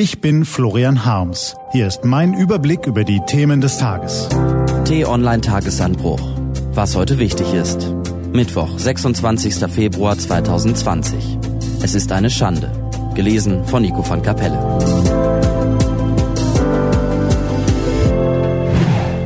Ich bin Florian Harms. Hier ist mein Überblick über die Themen des Tages. T-Online Tagesanbruch. Was heute wichtig ist. Mittwoch, 26. Februar 2020. Es ist eine Schande. Gelesen von Nico van Kapelle.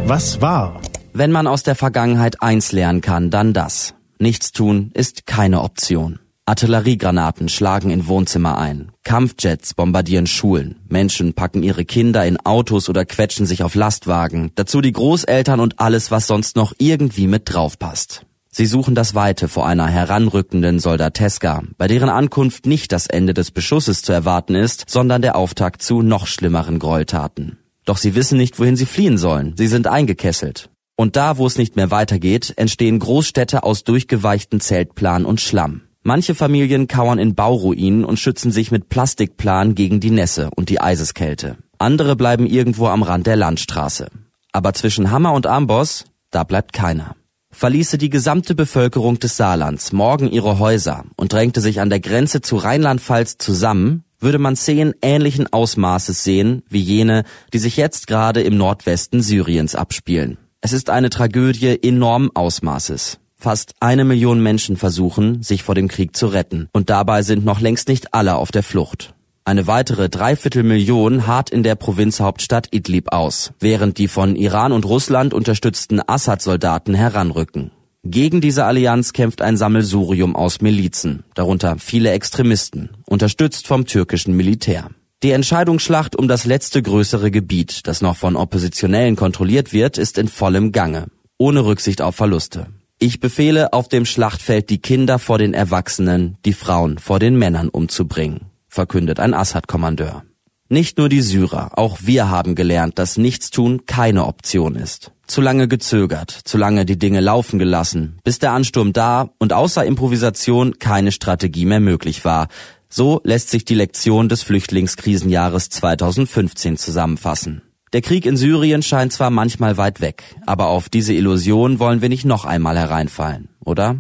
Was war? Wenn man aus der Vergangenheit eins lernen kann, dann das. Nichts tun ist keine Option. Artilleriegranaten schlagen in Wohnzimmer ein. Kampfjets bombardieren Schulen. Menschen packen ihre Kinder in Autos oder quetschen sich auf Lastwagen. Dazu die Großeltern und alles, was sonst noch irgendwie mit draufpasst. Sie suchen das Weite vor einer heranrückenden Soldateska, bei deren Ankunft nicht das Ende des Beschusses zu erwarten ist, sondern der Auftakt zu noch schlimmeren Gräueltaten. Doch sie wissen nicht, wohin sie fliehen sollen. Sie sind eingekesselt. Und da, wo es nicht mehr weitergeht, entstehen Großstädte aus durchgeweichten Zeltplan und Schlamm. Manche Familien kauern in Bauruinen und schützen sich mit Plastikplan gegen die Nässe und die Eiseskälte. Andere bleiben irgendwo am Rand der Landstraße. Aber zwischen Hammer und Amboss, da bleibt keiner. Verließe die gesamte Bevölkerung des Saarlands morgen ihre Häuser und drängte sich an der Grenze zu Rheinland-Pfalz zusammen, würde man Szenen ähnlichen Ausmaßes sehen wie jene, die sich jetzt gerade im Nordwesten Syriens abspielen. Es ist eine Tragödie enormen Ausmaßes. Fast eine Million Menschen versuchen, sich vor dem Krieg zu retten. Und dabei sind noch längst nicht alle auf der Flucht. Eine weitere Dreiviertelmillion hart in der Provinzhauptstadt Idlib aus, während die von Iran und Russland unterstützten Assad-Soldaten heranrücken. Gegen diese Allianz kämpft ein Sammelsurium aus Milizen, darunter viele Extremisten, unterstützt vom türkischen Militär. Die Entscheidungsschlacht um das letzte größere Gebiet, das noch von Oppositionellen kontrolliert wird, ist in vollem Gange, ohne Rücksicht auf Verluste. Ich befehle, auf dem Schlachtfeld die Kinder vor den Erwachsenen, die Frauen vor den Männern umzubringen, verkündet ein Assad-Kommandeur. Nicht nur die Syrer, auch wir haben gelernt, dass Nichtstun keine Option ist. Zu lange gezögert, zu lange die Dinge laufen gelassen, bis der Ansturm da und außer Improvisation keine Strategie mehr möglich war. So lässt sich die Lektion des Flüchtlingskrisenjahres 2015 zusammenfassen. Der Krieg in Syrien scheint zwar manchmal weit weg, aber auf diese Illusion wollen wir nicht noch einmal hereinfallen, oder?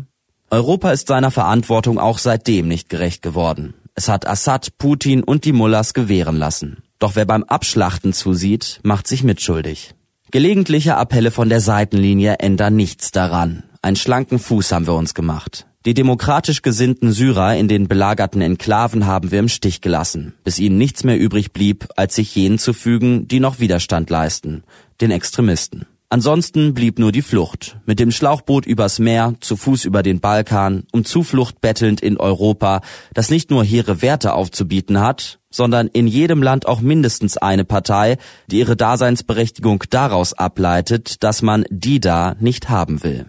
Europa ist seiner Verantwortung auch seitdem nicht gerecht geworden. Es hat Assad, Putin und die Mullahs gewähren lassen. Doch wer beim Abschlachten zusieht, macht sich mitschuldig. Gelegentliche Appelle von der Seitenlinie ändern nichts daran. Einen schlanken Fuß haben wir uns gemacht. Die demokratisch gesinnten Syrer in den belagerten Enklaven haben wir im Stich gelassen, bis ihnen nichts mehr übrig blieb, als sich jenen zu fügen, die noch Widerstand leisten, den Extremisten. Ansonsten blieb nur die Flucht, mit dem Schlauchboot übers Meer, zu Fuß über den Balkan, um Zuflucht bettelnd in Europa, das nicht nur hehre Werte aufzubieten hat, sondern in jedem Land auch mindestens eine Partei, die ihre Daseinsberechtigung daraus ableitet, dass man die da nicht haben will.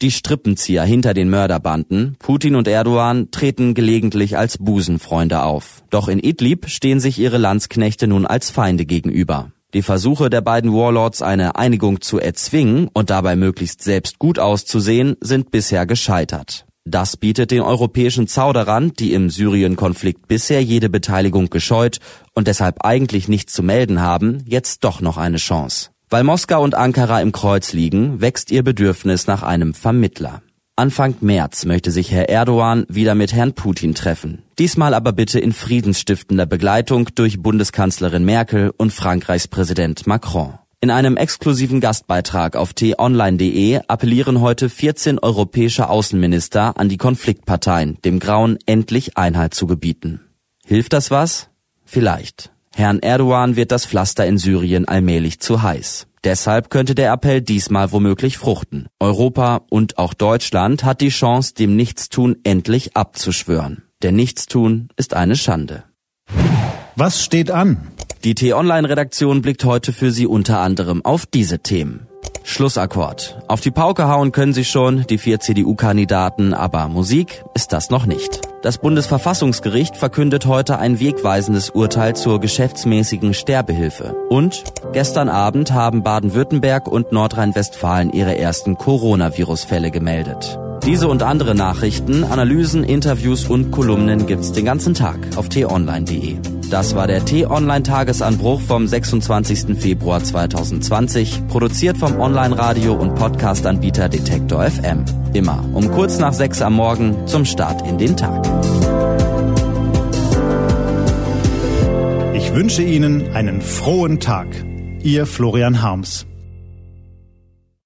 Die Strippenzieher hinter den Mörderbanden, Putin und Erdogan, treten gelegentlich als Busenfreunde auf. Doch in Idlib stehen sich ihre Landsknechte nun als Feinde gegenüber. Die Versuche der beiden Warlords, eine Einigung zu erzwingen und dabei möglichst selbst gut auszusehen, sind bisher gescheitert. Das bietet den europäischen Zauderern, die im Syrien-Konflikt bisher jede Beteiligung gescheut und deshalb eigentlich nichts zu melden haben, jetzt doch noch eine Chance. Weil Moskau und Ankara im Kreuz liegen, wächst ihr Bedürfnis nach einem Vermittler. Anfang März möchte sich Herr Erdogan wieder mit Herrn Putin treffen. Diesmal aber bitte in friedensstiftender Begleitung durch Bundeskanzlerin Merkel und Frankreichs Präsident Macron. In einem exklusiven Gastbeitrag auf t-online.de appellieren heute 14 europäische Außenminister an die Konfliktparteien, dem Grauen endlich Einhalt zu gebieten. Hilft das was? Vielleicht. Herrn Erdogan wird das Pflaster in Syrien allmählich zu heiß. Deshalb könnte der Appell diesmal womöglich fruchten. Europa und auch Deutschland hat die Chance, dem Nichtstun endlich abzuschwören. Denn Nichtstun ist eine Schande. Was steht an? Die T-Online-Redaktion blickt heute für Sie unter anderem auf diese Themen. Schlussakkord. Auf die Pauke hauen können sie schon, die vier CDU-Kandidaten, aber Musik ist das noch nicht. Das Bundesverfassungsgericht verkündet heute ein wegweisendes Urteil zur geschäftsmäßigen Sterbehilfe. Und gestern Abend haben Baden-Württemberg und Nordrhein-Westfalen ihre ersten Coronavirus-Fälle gemeldet. Diese und andere Nachrichten, Analysen, Interviews und Kolumnen gibt's den ganzen Tag auf t-online.de. Das war der T-Online-Tagesanbruch vom 26. Februar 2020, produziert vom Online-Radio- und Podcast-Anbieter Detektor FM. Immer um kurz nach sechs am Morgen zum Start in den Tag. Ich wünsche Ihnen einen frohen Tag. Ihr Florian Harms.